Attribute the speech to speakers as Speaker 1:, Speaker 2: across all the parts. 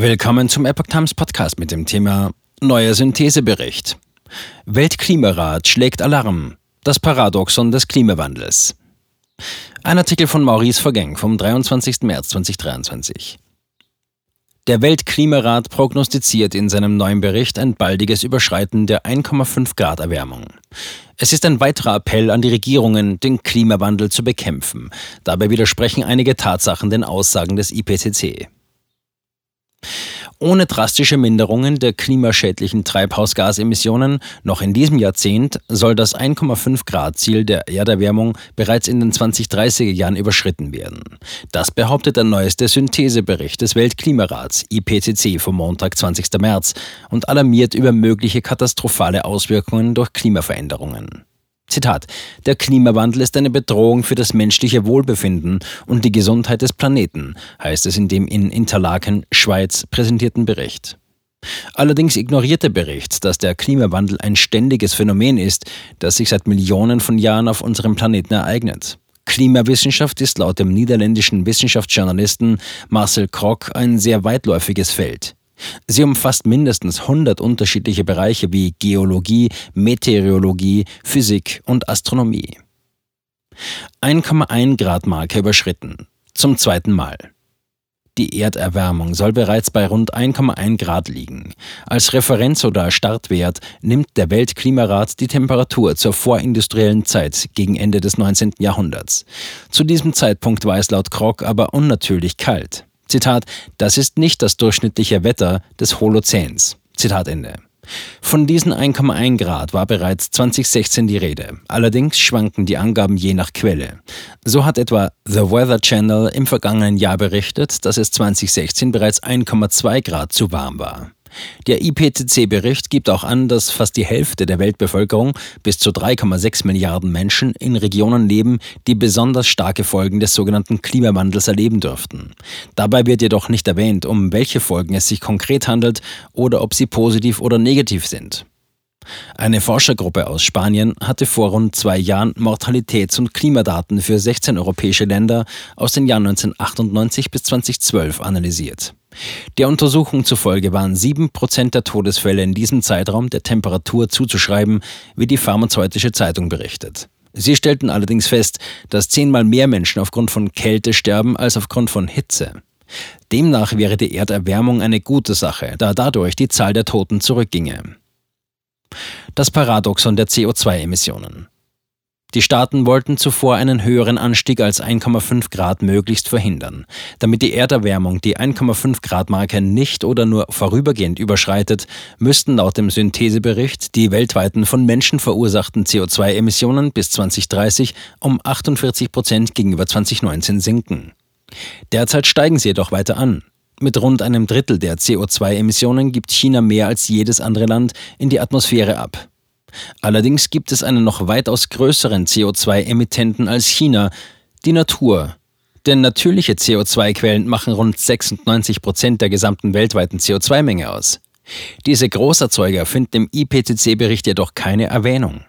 Speaker 1: Willkommen zum Epoch Times Podcast mit dem Thema Neuer Synthesebericht. Weltklimarat schlägt Alarm. Das Paradoxon des Klimawandels. Ein Artikel von Maurice Vergeng vom 23. März 2023. Der Weltklimarat prognostiziert in seinem neuen Bericht ein baldiges Überschreiten der 1,5 Grad Erwärmung. Es ist ein weiterer Appell an die Regierungen, den Klimawandel zu bekämpfen. Dabei widersprechen einige Tatsachen den Aussagen des IPCC. Ohne drastische Minderungen der klimaschädlichen Treibhausgasemissionen noch in diesem Jahrzehnt soll das 1,5 Grad Ziel der Erderwärmung bereits in den 2030er Jahren überschritten werden. Das behauptet der neueste Synthesebericht des Weltklimarats IPCC vom Montag 20. März und alarmiert über mögliche katastrophale Auswirkungen durch Klimaveränderungen. Zitat, der Klimawandel ist eine Bedrohung für das menschliche Wohlbefinden und die Gesundheit des Planeten, heißt es in dem in Interlaken, Schweiz, präsentierten Bericht. Allerdings ignoriert der Bericht, dass der Klimawandel ein ständiges Phänomen ist, das sich seit Millionen von Jahren auf unserem Planeten ereignet. Klimawissenschaft ist laut dem niederländischen Wissenschaftsjournalisten Marcel Krock ein sehr weitläufiges Feld. Sie umfasst mindestens 100 unterschiedliche Bereiche wie Geologie, Meteorologie, Physik und Astronomie. 1,1 Grad Marke überschritten. Zum zweiten Mal. Die Erderwärmung soll bereits bei rund 1,1 Grad liegen. Als Referenz oder Startwert nimmt der Weltklimarat die Temperatur zur vorindustriellen Zeit gegen Ende des 19. Jahrhunderts. Zu diesem Zeitpunkt war es laut Krog aber unnatürlich kalt. Zitat, das ist nicht das durchschnittliche Wetter des Holozäns. Zitat Ende. Von diesen 1,1 Grad war bereits 2016 die Rede. Allerdings schwanken die Angaben je nach Quelle. So hat etwa The Weather Channel im vergangenen Jahr berichtet, dass es 2016 bereits 1,2 Grad zu warm war. Der IPCC-Bericht gibt auch an, dass fast die Hälfte der Weltbevölkerung, bis zu 3,6 Milliarden Menschen, in Regionen leben, die besonders starke Folgen des sogenannten Klimawandels erleben dürften. Dabei wird jedoch nicht erwähnt, um welche Folgen es sich konkret handelt oder ob sie positiv oder negativ sind. Eine Forschergruppe aus Spanien hatte vor rund zwei Jahren Mortalitäts- und Klimadaten für 16 europäische Länder aus den Jahren 1998 bis 2012 analysiert. Der Untersuchung zufolge waren 7% der Todesfälle in diesem Zeitraum der Temperatur zuzuschreiben, wie die pharmazeutische Zeitung berichtet. Sie stellten allerdings fest, dass zehnmal mehr Menschen aufgrund von Kälte sterben als aufgrund von Hitze. Demnach wäre die Erderwärmung eine gute Sache, da dadurch die Zahl der Toten zurückginge. Das Paradoxon der CO2-Emissionen. Die Staaten wollten zuvor einen höheren Anstieg als 1,5 Grad möglichst verhindern. Damit die Erderwärmung die 1,5 Grad Marke nicht oder nur vorübergehend überschreitet, müssten laut dem Synthesebericht die weltweiten von Menschen verursachten CO2-Emissionen bis 2030 um 48 Prozent gegenüber 2019 sinken. Derzeit steigen sie jedoch weiter an. Mit rund einem Drittel der CO2-Emissionen gibt China mehr als jedes andere Land in die Atmosphäre ab. Allerdings gibt es einen noch weitaus größeren CO2-Emittenten als China, die Natur. Denn natürliche CO2-Quellen machen rund 96 Prozent der gesamten weltweiten CO2-Menge aus. Diese Großerzeuger finden im IPCC-Bericht jedoch keine Erwähnung.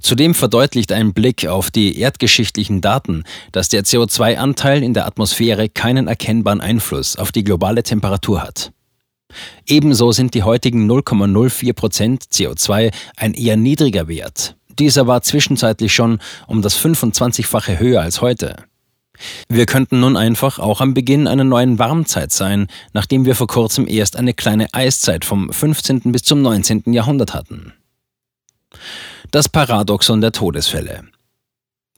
Speaker 1: Zudem verdeutlicht ein Blick auf die erdgeschichtlichen Daten, dass der CO2-Anteil in der Atmosphäre keinen erkennbaren Einfluss auf die globale Temperatur hat. Ebenso sind die heutigen 0,04 Prozent CO2 ein eher niedriger Wert. Dieser war zwischenzeitlich schon um das 25-fache höher als heute. Wir könnten nun einfach auch am Beginn einer neuen Warmzeit sein, nachdem wir vor kurzem erst eine kleine Eiszeit vom 15. bis zum 19. Jahrhundert hatten. Das Paradoxon der Todesfälle.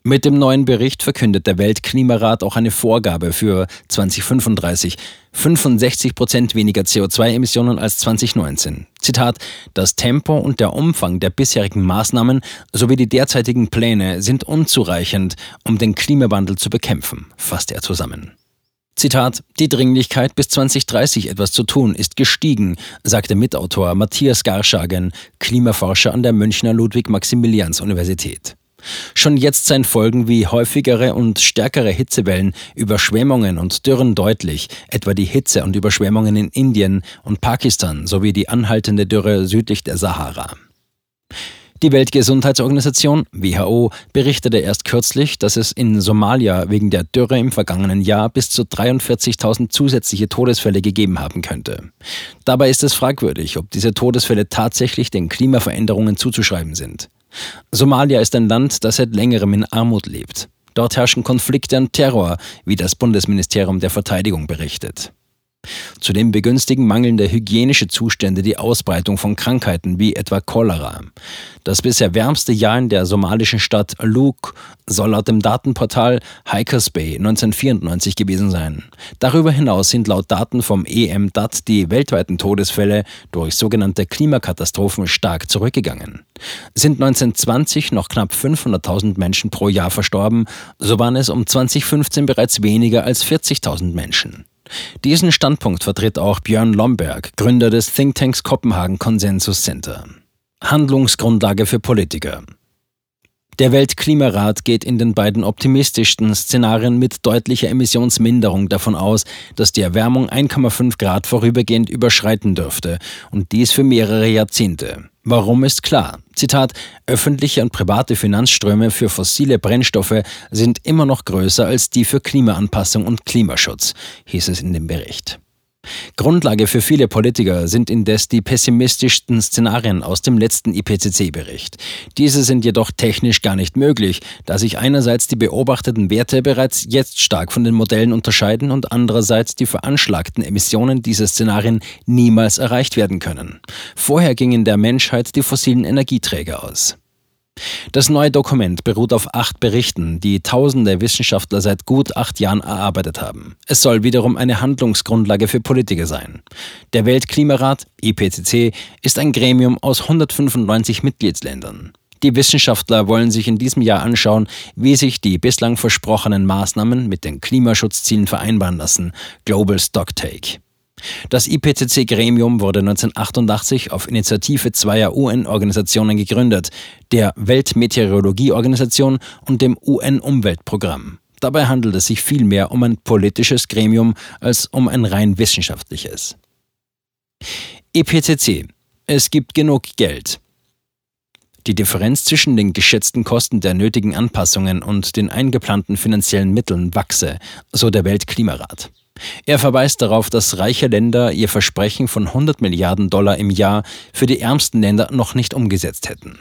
Speaker 1: Mit dem neuen Bericht verkündet der Weltklimarat auch eine Vorgabe für 2035, 65 Prozent weniger CO2-Emissionen als 2019. Zitat, das Tempo und der Umfang der bisherigen Maßnahmen sowie die derzeitigen Pläne sind unzureichend, um den Klimawandel zu bekämpfen, fasst er zusammen. Zitat, die Dringlichkeit bis 2030 etwas zu tun ist gestiegen, sagte Mitautor Matthias Garschagen, Klimaforscher an der Münchner Ludwig-Maximilians-Universität. Schon jetzt seien Folgen wie häufigere und stärkere Hitzewellen, Überschwemmungen und Dürren deutlich, etwa die Hitze und Überschwemmungen in Indien und Pakistan sowie die anhaltende Dürre südlich der Sahara. Die Weltgesundheitsorganisation WHO berichtete erst kürzlich, dass es in Somalia wegen der Dürre im vergangenen Jahr bis zu 43.000 zusätzliche Todesfälle gegeben haben könnte. Dabei ist es fragwürdig, ob diese Todesfälle tatsächlich den Klimaveränderungen zuzuschreiben sind. Somalia ist ein Land, das seit längerem in Armut lebt. Dort herrschen Konflikte und Terror, wie das Bundesministerium der Verteidigung berichtet. Zudem begünstigen mangelnde hygienische Zustände die Ausbreitung von Krankheiten wie etwa Cholera. Das bisher wärmste Jahr in der somalischen Stadt Luke soll laut dem Datenportal Hikers Bay 1994 gewesen sein. Darüber hinaus sind laut Daten vom EMDAT die weltweiten Todesfälle durch sogenannte Klimakatastrophen stark zurückgegangen. Sind 1920 noch knapp 500.000 Menschen pro Jahr verstorben, so waren es um 2015 bereits weniger als 40.000 Menschen. Diesen Standpunkt vertritt auch Björn Lomberg, Gründer des Thinktanks Kopenhagen Consensus Center. Handlungsgrundlage für Politiker. Der Weltklimarat geht in den beiden optimistischsten Szenarien mit deutlicher Emissionsminderung davon aus, dass die Erwärmung 1,5 Grad vorübergehend überschreiten dürfte und dies für mehrere Jahrzehnte. Warum ist klar? Zitat, öffentliche und private Finanzströme für fossile Brennstoffe sind immer noch größer als die für Klimaanpassung und Klimaschutz, hieß es in dem Bericht. Grundlage für viele Politiker sind indes die pessimistischsten Szenarien aus dem letzten IPCC-Bericht. Diese sind jedoch technisch gar nicht möglich, da sich einerseits die beobachteten Werte bereits jetzt stark von den Modellen unterscheiden und andererseits die veranschlagten Emissionen dieser Szenarien niemals erreicht werden können. Vorher gingen der Menschheit die fossilen Energieträger aus. Das neue Dokument beruht auf acht Berichten, die tausende Wissenschaftler seit gut acht Jahren erarbeitet haben. Es soll wiederum eine Handlungsgrundlage für Politiker sein. Der Weltklimarat, IPCC, ist ein Gremium aus 195 Mitgliedsländern. Die Wissenschaftler wollen sich in diesem Jahr anschauen, wie sich die bislang versprochenen Maßnahmen mit den Klimaschutzzielen vereinbaren lassen. Global Stocktake. Das IPCC-Gremium wurde 1988 auf Initiative zweier UN-Organisationen gegründet, der Weltmeteorologieorganisation und dem UN-Umweltprogramm. Dabei handelt es sich vielmehr um ein politisches Gremium als um ein rein wissenschaftliches. IPCC. Es gibt genug Geld. Die Differenz zwischen den geschätzten Kosten der nötigen Anpassungen und den eingeplanten finanziellen Mitteln wachse, so der Weltklimarat. Er verweist darauf, dass reiche Länder ihr Versprechen von 100 Milliarden Dollar im Jahr für die ärmsten Länder noch nicht umgesetzt hätten.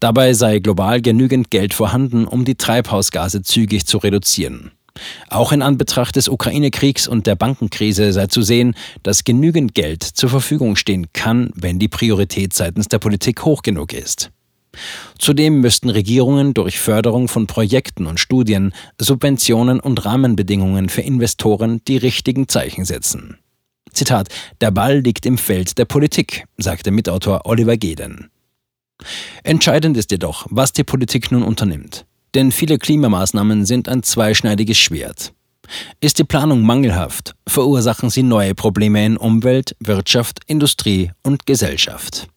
Speaker 1: Dabei sei global genügend Geld vorhanden, um die Treibhausgase zügig zu reduzieren. Auch in Anbetracht des Ukraine-Kriegs und der Bankenkrise sei zu sehen, dass genügend Geld zur Verfügung stehen kann, wenn die Priorität seitens der Politik hoch genug ist. Zudem müssten Regierungen durch Förderung von Projekten und Studien, Subventionen und Rahmenbedingungen für Investoren die richtigen Zeichen setzen. Zitat: Der Ball liegt im Feld der Politik, sagte Mitautor Oliver Geden. Entscheidend ist jedoch, was die Politik nun unternimmt. Denn viele Klimamaßnahmen sind ein zweischneidiges Schwert. Ist die Planung mangelhaft, verursachen sie neue Probleme in Umwelt, Wirtschaft, Industrie und Gesellschaft.